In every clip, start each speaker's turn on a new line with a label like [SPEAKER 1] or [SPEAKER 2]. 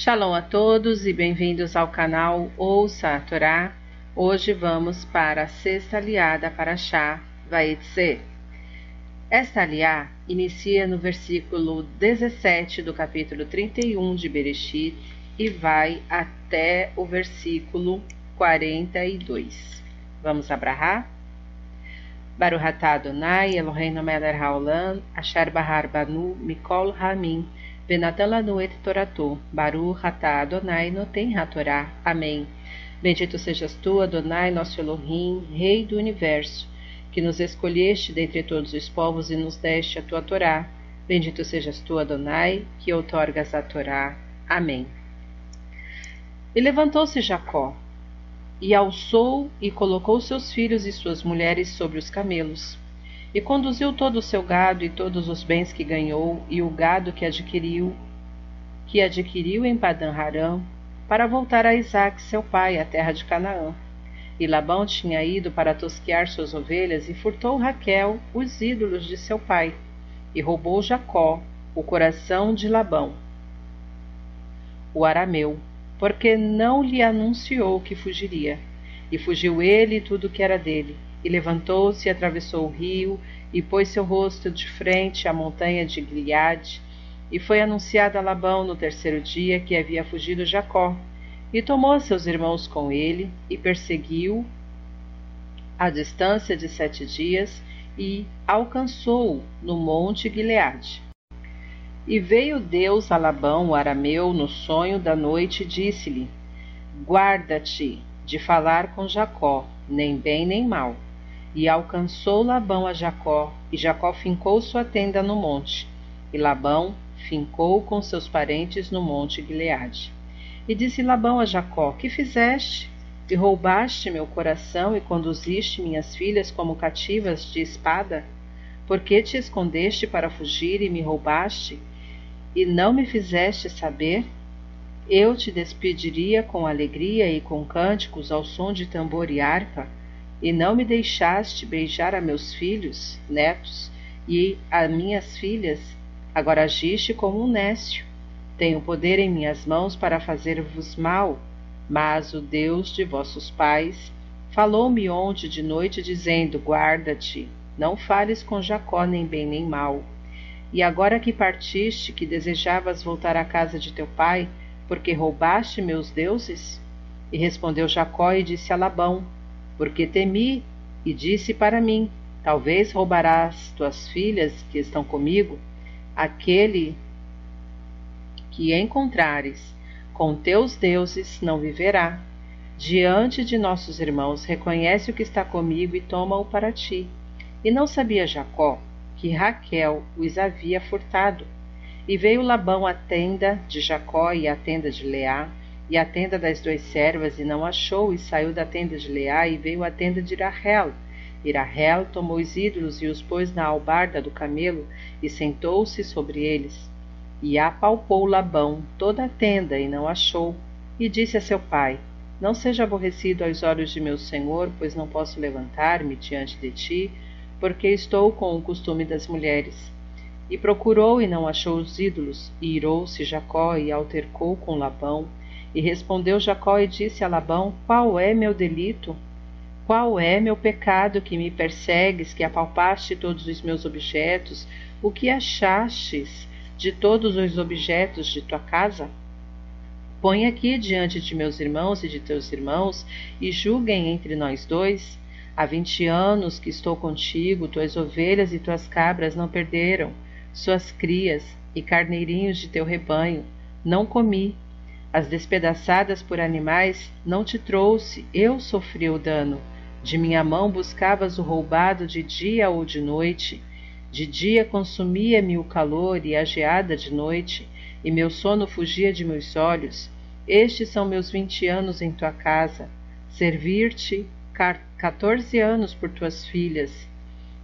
[SPEAKER 1] Shalom a todos e bem-vindos ao canal Ouça a Torá. Hoje vamos para a sexta aliada para Shá Vaetze. Esta aliá inicia no versículo 17 do capítulo 31 de Bereshit e vai até o versículo 42. Vamos abrahar? Baruch atah Adonai Eloheinu melech haolam asher bahar banu mikol hamim venatan lanu et toratu Baruch atah Adonai noten hatorá. Amém. Bendito sejas tu, Adonai, nosso Elohim, Rei do Universo, que nos escolheste dentre todos os povos e nos deste a tua Torá. Bendito sejas tu, Adonai, que outorgas a Torá. Amém. E levantou-se Jacó, e alçou e colocou seus filhos e suas mulheres sobre os camelos, e conduziu todo o seu gado e todos os bens que ganhou e o gado que adquiriu, que adquiriu em Padan Haram, para voltar a Isaac seu pai, à terra de Canaã. E Labão tinha ido para tosquear suas ovelhas e furtou Raquel os ídolos de seu pai, e roubou Jacó o coração de Labão, o arameu, porque não lhe anunciou que fugiria. E fugiu ele e tudo que era dele, e levantou-se atravessou o rio, e pôs seu rosto de frente à montanha de Gileade, e foi anunciado a Labão no terceiro dia que havia fugido Jacó, e tomou seus irmãos com ele, e perseguiu a distância de sete dias, e alcançou-o no monte Gileade. E veio Deus a Labão, o arameu, no sonho da noite, e disse-lhe: Guarda-te de falar com Jacó, nem bem nem mal. E alcançou Labão a Jacó, e Jacó fincou sua tenda no monte, e Labão fincou com seus parentes no monte Gileade. E disse Labão a Jacó: Que fizeste? E roubaste meu coração e conduziste minhas filhas como cativas de espada? Por que te escondeste para fugir e me roubaste? e não me fizeste saber, eu te despediria com alegria e com cânticos ao som de tambor e harpa, e não me deixaste beijar a meus filhos, netos, e a minhas filhas, agora agiste como um nécio. Tenho poder em minhas mãos para fazer-vos mal, mas o Deus de vossos pais falou-me ontem de noite, dizendo: Guarda-te, não fales com Jacó nem bem nem mal e agora que partiste, que desejavas voltar à casa de teu pai, porque roubaste meus deuses? E respondeu Jacó e disse a Labão: Porque temi, e disse para mim: Talvez roubarás tuas filhas que estão comigo, aquele que encontrares com teus deuses não viverá. Diante de nossos irmãos, reconhece o que está comigo e toma-o para ti. E não sabia Jacó que Raquel os havia furtado. E veio Labão à tenda de Jacó e à tenda de Leá, e à tenda das duas servas, e não achou, e saiu da tenda de Leá, e veio à tenda de Rahel. E tomou os ídolos e os pôs na albarda do camelo, e sentou-se sobre eles. E apalpou Labão toda a tenda, e não achou. E disse a seu pai: Não seja aborrecido aos olhos de meu senhor, pois não posso levantar-me diante de ti, porque estou com o costume das mulheres. E procurou e não achou os ídolos, e irou-se Jacó e altercou com Labão. E respondeu Jacó e disse a Labão: Qual é meu delito? Qual é meu pecado que me persegues, que apalpaste todos os meus objetos? O que achastes de todos os objetos de tua casa? Põe aqui diante de meus irmãos e de teus irmãos, e julguem entre nós dois. Há vinte anos que estou contigo, tuas ovelhas e tuas cabras não perderam, suas crias e carneirinhos de teu rebanho não comi. As despedaçadas por animais não te trouxe, eu sofri o dano. De minha mão buscavas o roubado de dia ou de noite. De dia consumia-me o calor e a geada de noite, e meu sono fugia de meus olhos. Estes são meus vinte anos em tua casa. Servir-te quatorze anos por tuas filhas,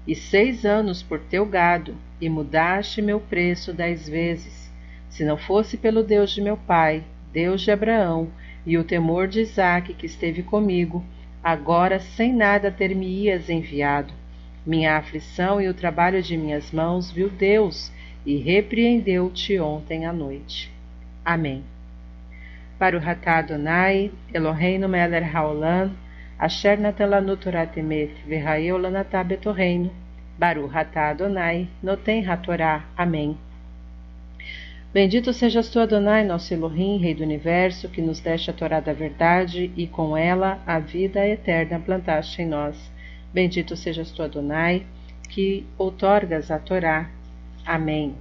[SPEAKER 1] e seis anos por teu gado, e mudaste meu preço dez vezes. Se não fosse pelo Deus de meu pai, Deus de Abraão, e o temor de Isaque que esteve comigo, agora sem nada ter-me-ias enviado. Minha aflição e o trabalho de minhas mãos viu Deus, e repreendeu-te ontem à noite. Amém. Baruch atah Adonai, Eloheinu melech haolam, asher natan lanu Torah temet, v'hayeu lanatah betorreino. Baruch atah Adonai, noten hatorá. Amém. Bendito sejas tu, Adonai, nosso Elohim, Rei do Universo, que nos deste a Torá da verdade e com ela a vida eterna plantaste em nós. Bendito sejas tu, Adonai, que outorgas a Torá. Amém.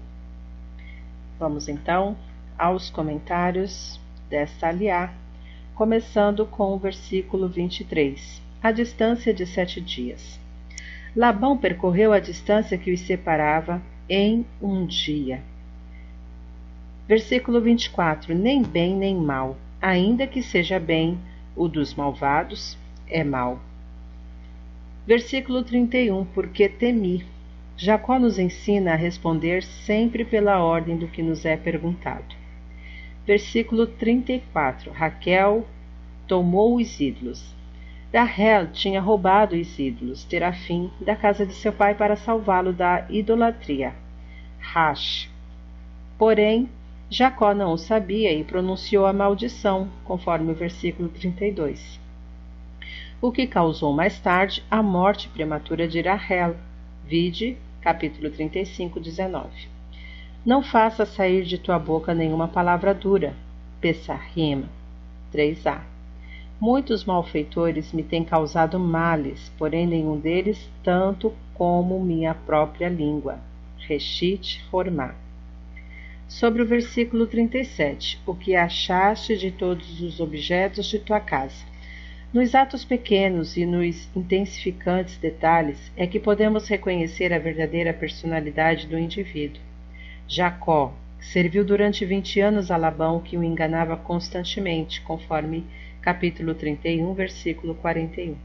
[SPEAKER 1] Vamos então aos comentários desta aliá, começando com o versículo 23. A distância de sete dias. Labão percorreu a distância que os separava em um dia. Versículo 24: Nem bem nem mal, ainda que seja bem, o dos malvados é mal. Versículo 31: Porque temi. Jacó nos ensina a responder sempre pela ordem do que nos é perguntado. Versículo 34: Raquel tomou os ídolos. Rahel tinha roubado os ídolos, Terafim, da casa de seu pai para salvá-lo da idolatria. Rash. Porém, Jacó não o sabia e pronunciou a maldição, conforme o versículo 32. O que causou mais tarde a morte prematura de Rahel. Vide, capítulo 35, 19. Não faça sair de tua boca nenhuma palavra dura. Pessahim 3a. Muitos malfeitores me têm causado males, porém nenhum deles tanto como minha própria língua. Reshit Hormá. Sobre o versículo 37. O que achaste de todos os objetos de tua casa? Nos atos pequenos e nos intensificantes detalhes é que podemos reconhecer a verdadeira personalidade do indivíduo. Jacó serviu durante vinte anos a Labão, que o enganava constantemente, conforme capítulo 31, versículo 41.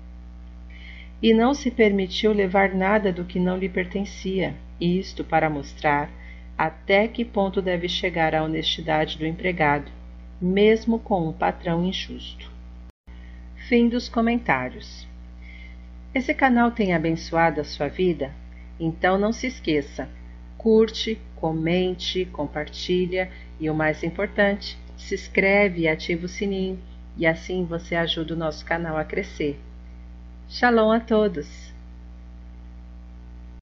[SPEAKER 1] E não se permitiu levar nada do que não lhe pertencia, isto para mostrar até que ponto deve chegar a honestidade do empregado, mesmo com um patrão injusto. Fim dos comentários. Esse canal tem abençoado a sua vida? Então não se esqueça, curte, comente, compartilha e o mais importante, se inscreve e ativa o sininho e assim você ajuda o nosso canal a crescer. Shalom a todos!